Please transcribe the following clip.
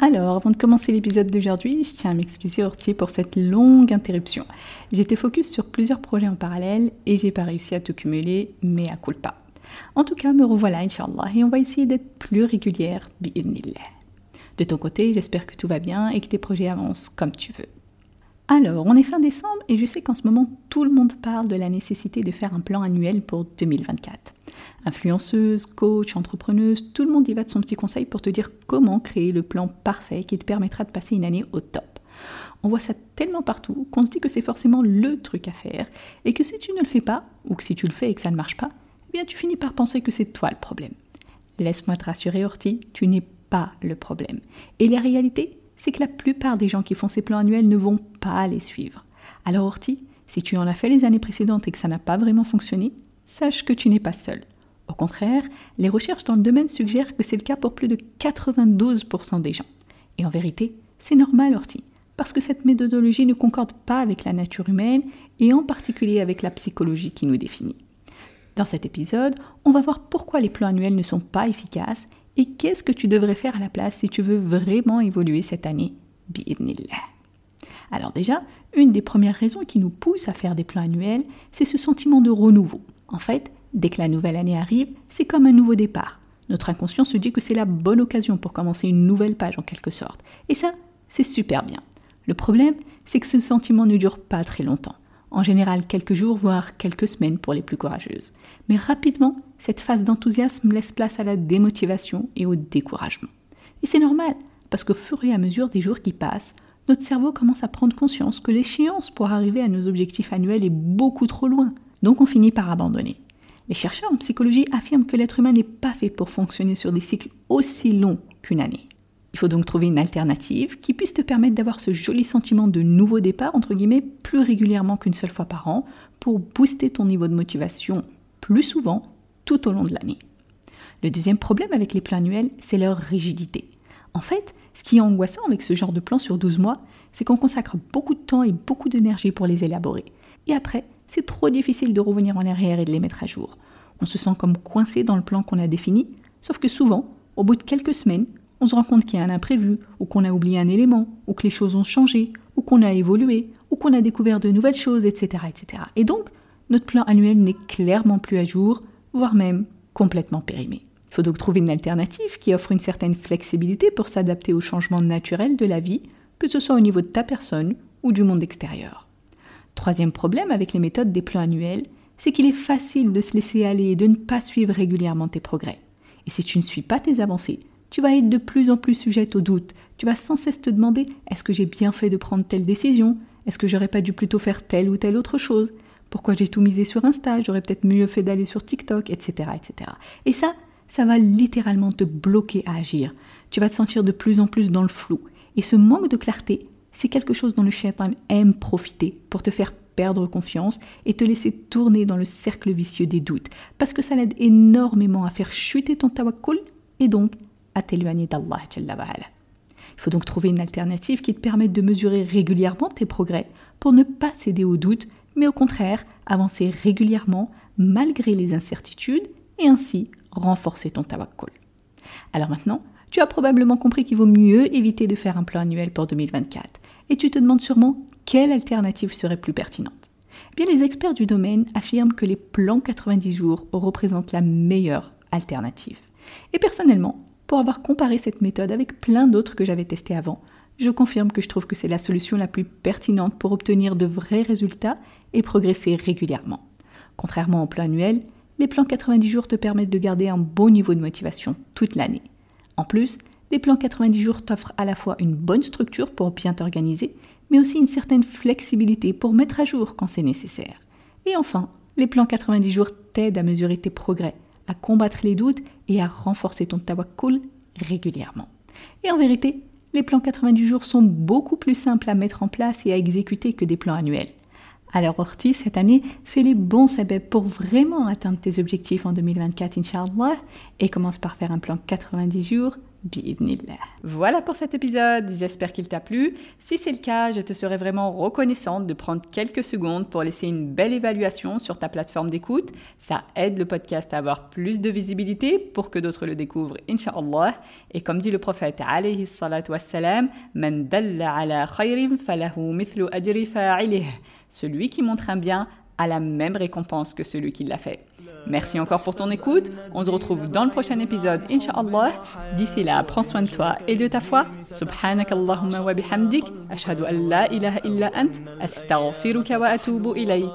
Alors, avant de commencer l'épisode d'aujourd'hui, je tiens à m'excuser Ortier pour cette longue interruption. J'étais focus sur plusieurs projets en parallèle et j'ai pas réussi à tout cumuler, mais à culpa. En tout cas, me revoilà, Inch'Allah, et on va essayer d'être plus régulière, bi'idnillah. De ton côté, j'espère que tout va bien et que tes projets avancent comme tu veux. Alors, on est fin décembre et je sais qu'en ce moment, tout le monde parle de la nécessité de faire un plan annuel pour 2024. Influenceuse, coach, entrepreneuse, tout le monde y va de son petit conseil pour te dire comment créer le plan parfait qui te permettra de passer une année au top. On voit ça tellement partout qu'on se dit que c'est forcément le truc à faire et que si tu ne le fais pas, ou que si tu le fais et que ça ne marche pas, eh bien tu finis par penser que c'est toi le problème. Laisse-moi te rassurer, Horty, tu n'es pas le problème. Et la réalité, c'est que la plupart des gens qui font ces plans annuels ne vont pas les suivre. Alors, Horty, si tu en as fait les années précédentes et que ça n'a pas vraiment fonctionné, sache que tu n'es pas seul. Au contraire, les recherches dans le domaine suggèrent que c'est le cas pour plus de 92% des gens. Et en vérité, c'est normal, Orti, parce que cette méthodologie ne concorde pas avec la nature humaine et en particulier avec la psychologie qui nous définit. Dans cet épisode, on va voir pourquoi les plans annuels ne sont pas efficaces et qu'est-ce que tu devrais faire à la place si tu veux vraiment évoluer cette année. Bi'idnillah. Alors déjà, une des premières raisons qui nous pousse à faire des plans annuels, c'est ce sentiment de renouveau. En fait, dès que la nouvelle année arrive, c'est comme un nouveau départ. Notre inconscient se dit que c'est la bonne occasion pour commencer une nouvelle page en quelque sorte. Et ça, c'est super bien. Le problème, c'est que ce sentiment ne dure pas très longtemps. En général, quelques jours, voire quelques semaines pour les plus courageuses. Mais rapidement, cette phase d'enthousiasme laisse place à la démotivation et au découragement. Et c'est normal, parce qu'au fur et à mesure des jours qui passent, notre cerveau commence à prendre conscience que l'échéance pour arriver à nos objectifs annuels est beaucoup trop loin. Donc on finit par abandonner. Les chercheurs en psychologie affirment que l'être humain n'est pas fait pour fonctionner sur des cycles aussi longs qu'une année. Il faut donc trouver une alternative qui puisse te permettre d'avoir ce joli sentiment de nouveau départ, entre guillemets, plus régulièrement qu'une seule fois par an, pour booster ton niveau de motivation plus souvent tout au long de l'année. Le deuxième problème avec les plans annuels, c'est leur rigidité. En fait, ce qui est angoissant avec ce genre de plan sur 12 mois, c'est qu'on consacre beaucoup de temps et beaucoup d'énergie pour les élaborer. Et après, c'est trop difficile de revenir en arrière et de les mettre à jour. On se sent comme coincé dans le plan qu'on a défini, sauf que souvent, au bout de quelques semaines, on se rend compte qu'il y a un imprévu, ou qu'on a oublié un élément, ou que les choses ont changé, ou qu'on a évolué, ou qu'on a découvert de nouvelles choses, etc., etc. Et donc, notre plan annuel n'est clairement plus à jour, voire même complètement périmé. Il faut donc trouver une alternative qui offre une certaine flexibilité pour s'adapter aux changements naturels de la vie, que ce soit au niveau de ta personne ou du monde extérieur. Troisième problème avec les méthodes des plans annuels, c'est qu'il est facile de se laisser aller et de ne pas suivre régulièrement tes progrès. Et si tu ne suis pas tes avancées, tu vas être de plus en plus sujette au doute. Tu vas sans cesse te demander est-ce que j'ai bien fait de prendre telle décision? Est-ce que j'aurais pas dû plutôt faire telle ou telle autre chose? Pourquoi j'ai tout misé sur Insta? J'aurais peut-être mieux fait d'aller sur TikTok, etc., etc. Et ça, ça va littéralement te bloquer à agir. Tu vas te sentir de plus en plus dans le flou. Et ce manque de clarté c'est quelque chose dont le shaitan aime profiter pour te faire perdre confiance et te laisser tourner dans le cercle vicieux des doutes, parce que ça l'aide énormément à faire chuter ton tawakkul et donc à t'éloigner d'Allah. Il faut donc trouver une alternative qui te permette de mesurer régulièrement tes progrès pour ne pas céder aux doutes, mais au contraire avancer régulièrement malgré les incertitudes et ainsi renforcer ton tawakkul. Alors maintenant, tu as probablement compris qu'il vaut mieux éviter de faire un plan annuel pour 2024. Et tu te demandes sûrement quelle alternative serait plus pertinente. Eh bien, les experts du domaine affirment que les plans 90 jours représentent la meilleure alternative. Et personnellement, pour avoir comparé cette méthode avec plein d'autres que j'avais testées avant, je confirme que je trouve que c'est la solution la plus pertinente pour obtenir de vrais résultats et progresser régulièrement. Contrairement au plan annuel, les plans 90 jours te permettent de garder un bon niveau de motivation toute l'année. En plus, les plans 90 jours t'offrent à la fois une bonne structure pour bien t'organiser, mais aussi une certaine flexibilité pour mettre à jour quand c'est nécessaire. Et enfin, les plans 90 jours t'aident à mesurer tes progrès, à combattre les doutes et à renforcer ton tawakkul régulièrement. Et en vérité, les plans 90 jours sont beaucoup plus simples à mettre en place et à exécuter que des plans annuels. Alors Orti, cette année, fais les bons sabets pour vraiment atteindre tes objectifs en 2024, Inch'Allah, et commence par faire un plan 90 jours voilà pour cet épisode, j'espère qu'il t'a plu. Si c'est le cas, je te serais vraiment reconnaissante de prendre quelques secondes pour laisser une belle évaluation sur ta plateforme d'écoute. Ça aide le podcast à avoir plus de visibilité pour que d'autres le découvrent, inshallah. Et comme dit le prophète alayhi salatu wassalam, Man dalla ala falahu mithlu ajri. Celui qui montre un bien a la même récompense que celui qui l'a fait. Merci encore pour ton écoute. On se retrouve dans le prochain épisode, Inch'Allah. D'ici là, prends soin de toi et de ta foi. Subhanak Allahumma wa bihamdik. Ashhadu an la ilaha illa ant. Astaghfiruka wa atubu ilayk.